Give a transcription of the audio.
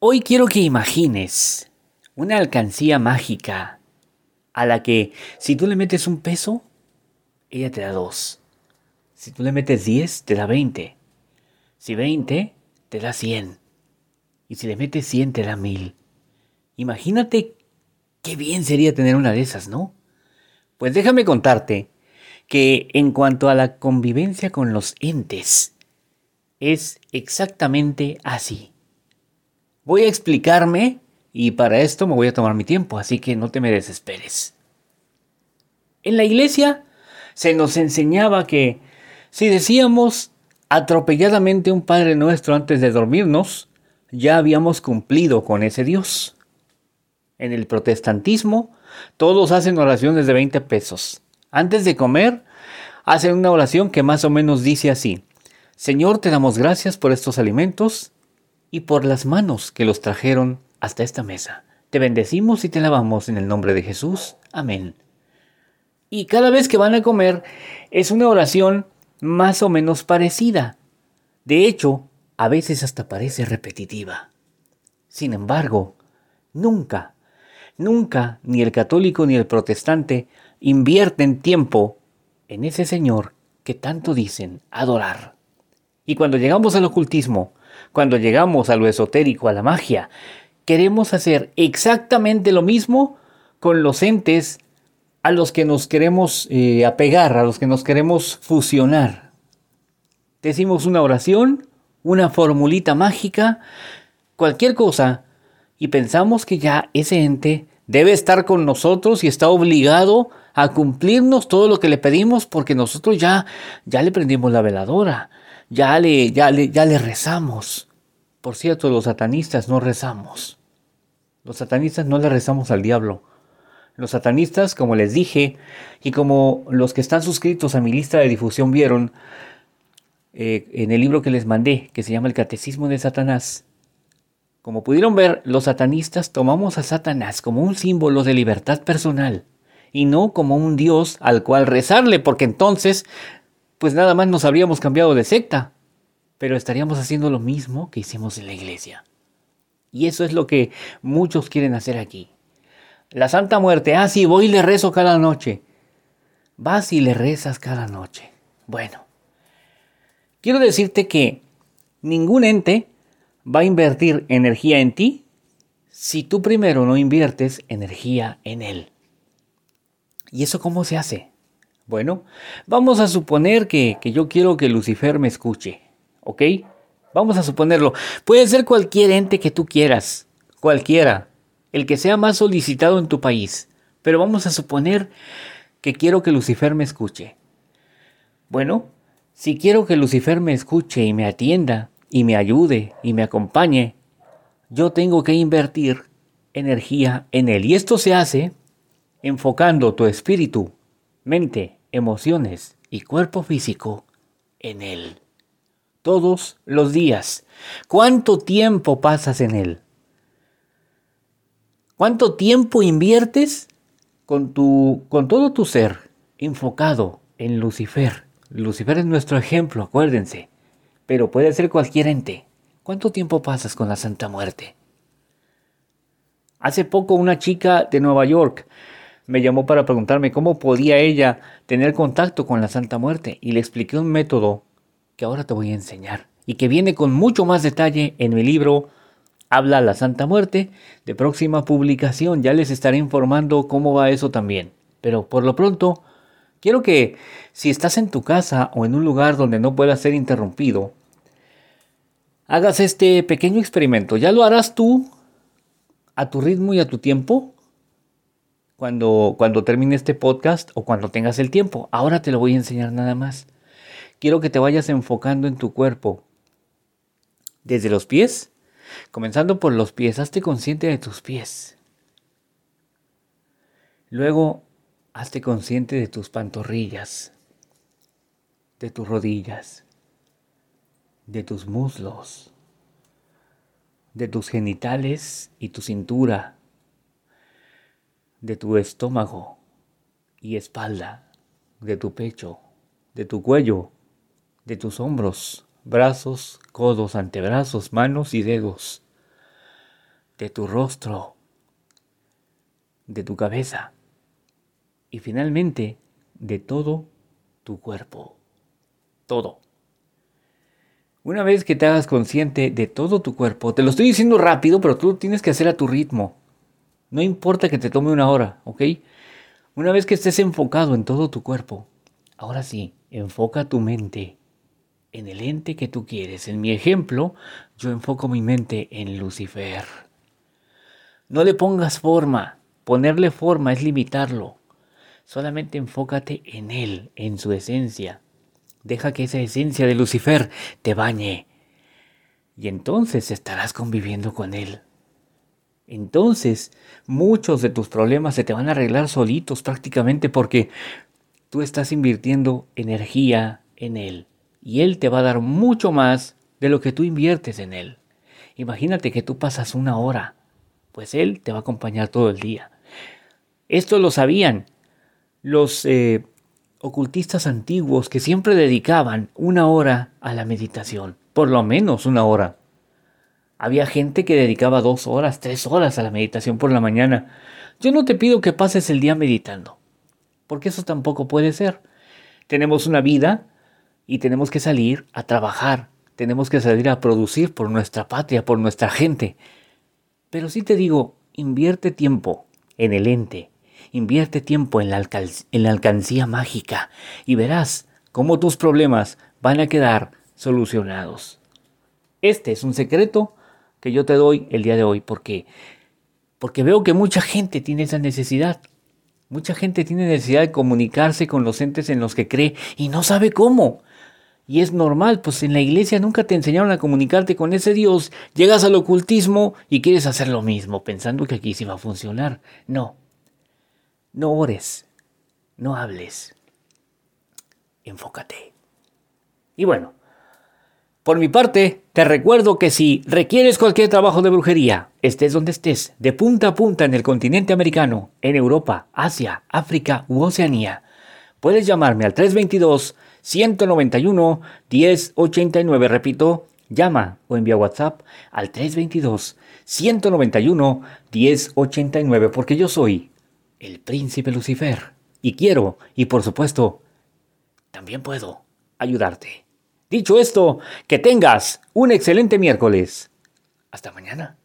Hoy quiero que imagines una alcancía mágica a la que si tú le metes un peso, ella te da dos. Si tú le metes diez, te da veinte. Si veinte, te da cien. Y si le metes cien, te da mil. Imagínate qué bien sería tener una de esas, ¿no? Pues déjame contarte que en cuanto a la convivencia con los entes, es exactamente así. Voy a explicarme y para esto me voy a tomar mi tiempo, así que no te me desesperes. En la iglesia se nos enseñaba que si decíamos atropelladamente un Padre Nuestro antes de dormirnos, ya habíamos cumplido con ese Dios. En el protestantismo, todos hacen oraciones de 20 pesos. Antes de comer, hacen una oración que más o menos dice así, Señor, te damos gracias por estos alimentos y por las manos que los trajeron hasta esta mesa. Te bendecimos y te lavamos en el nombre de Jesús. Amén. Y cada vez que van a comer es una oración más o menos parecida. De hecho, a veces hasta parece repetitiva. Sin embargo, nunca, nunca ni el católico ni el protestante invierten tiempo en ese Señor que tanto dicen adorar. Y cuando llegamos al ocultismo, cuando llegamos a lo esotérico, a la magia, queremos hacer exactamente lo mismo con los entes a los que nos queremos eh, apegar, a los que nos queremos fusionar. Decimos una oración, una formulita mágica, cualquier cosa, y pensamos que ya ese ente debe estar con nosotros y está obligado a cumplirnos todo lo que le pedimos porque nosotros ya, ya le prendimos la veladora, ya le, ya le, ya le rezamos. Por cierto, los satanistas no rezamos. Los satanistas no le rezamos al diablo. Los satanistas, como les dije, y como los que están suscritos a mi lista de difusión vieron, eh, en el libro que les mandé, que se llama El Catecismo de Satanás, como pudieron ver, los satanistas tomamos a Satanás como un símbolo de libertad personal y no como un Dios al cual rezarle, porque entonces pues nada más nos habríamos cambiado de secta, pero estaríamos haciendo lo mismo que hicimos en la iglesia. Y eso es lo que muchos quieren hacer aquí. La Santa Muerte, ah, sí, voy y le rezo cada noche. Vas y le rezas cada noche. Bueno, quiero decirte que ningún ente va a invertir energía en ti si tú primero no inviertes energía en él. ¿Y eso cómo se hace? Bueno, vamos a suponer que, yo quiero que Lucifer me escuche, ¿ok? Vamos a suponerlo. Puede ser cualquier ente que tú quieras, cualquiera, el que sea más solicitado en tu país, pero vamos a suponer que quiero que Lucifer me escuche. Bueno, si quiero que Lucifer me escuche y me atienda, y me ayude y me acompañe, yo tengo que invertir energía en él. Y esto se hace enfocando tu espíritu, mente, emociones y cuerpo físico en Él. Todos los días. ¿Cuánto tiempo pasas en Él? ¿Cuánto tiempo inviertes con, tu, con todo tu ser enfocado en Lucifer? Lucifer es nuestro ejemplo, acuérdense. Pero puede ser cualquier ente. ¿Cuánto tiempo pasas con la Santa Muerte? Hace poco una chica de Nueva York me llamó para preguntarme cómo podía ella tener contacto con la Santa Muerte y le expliqué un método que ahora te voy a enseñar y que viene con mucho más detalle en mi libro Habla la Santa Muerte de próxima publicación. Ya les estaré informando cómo va eso también. Pero por lo pronto, quiero que si estás en tu casa o en un lugar donde no puedas ser interrumpido, hagas este pequeño experimento. Ya lo harás tú a tu ritmo y a tu tiempo cuando, cuando termine este podcast o cuando tengas el tiempo. Ahora te lo voy a enseñar nada más. Quiero que te vayas enfocando en tu cuerpo. Desde los pies, comenzando por los pies, hazte consciente de tus pies. Luego, hazte consciente de tus pantorrillas, de tus rodillas, de tus muslos, de tus genitales y tu cintura de tu estómago y espalda, de tu pecho, de tu cuello, de tus hombros, brazos, codos, antebrazos, manos y dedos. de tu rostro, de tu cabeza y finalmente de todo tu cuerpo. Todo. Una vez que te hagas consciente de todo tu cuerpo, te lo estoy diciendo rápido, pero tú lo tienes que hacer a tu ritmo. No importa que te tome una hora, ¿ok? Una vez que estés enfocado en todo tu cuerpo, ahora sí, enfoca tu mente en el ente que tú quieres. En mi ejemplo, yo enfoco mi mente en Lucifer. No le pongas forma. Ponerle forma es limitarlo. Solamente enfócate en él, en su esencia. Deja que esa esencia de Lucifer te bañe. Y entonces estarás conviviendo con él. Entonces muchos de tus problemas se te van a arreglar solitos prácticamente porque tú estás invirtiendo energía en él. Y él te va a dar mucho más de lo que tú inviertes en él. Imagínate que tú pasas una hora, pues él te va a acompañar todo el día. Esto lo sabían los eh, ocultistas antiguos que siempre dedicaban una hora a la meditación, por lo menos una hora. Había gente que dedicaba dos horas, tres horas a la meditación por la mañana. Yo no te pido que pases el día meditando, porque eso tampoco puede ser. Tenemos una vida y tenemos que salir a trabajar, tenemos que salir a producir por nuestra patria, por nuestra gente. Pero sí te digo, invierte tiempo en el ente, Invierte tiempo en la, alcancía mágica y verás cómo tus problemas van a quedar solucionados. Este es un secreto que yo te doy el día de hoy porque porque veo que mucha gente tiene esa necesidad. Mucha gente tiene necesidad de comunicarse con los entes en los que cree y no sabe cómo. Y es normal, pues en la iglesia nunca te enseñaron a comunicarte con ese Dios. Llegas al ocultismo y quieres hacer lo mismo, pensando que aquí sí va a funcionar. No, no ores, no hables, enfócate. Y bueno, por mi parte, te recuerdo que si requieres cualquier trabajo de brujería, estés donde estés, de punta a punta en el continente americano, en Europa, Asia, África u Oceanía, puedes llamarme al 322 191 1089, repito, llama o envía WhatsApp al 322 191 1089 porque yo soy el príncipe Lucifer. Y quiero, y por supuesto, también puedo ayudarte. Dicho esto, que tengas un excelente miércoles. Hasta mañana.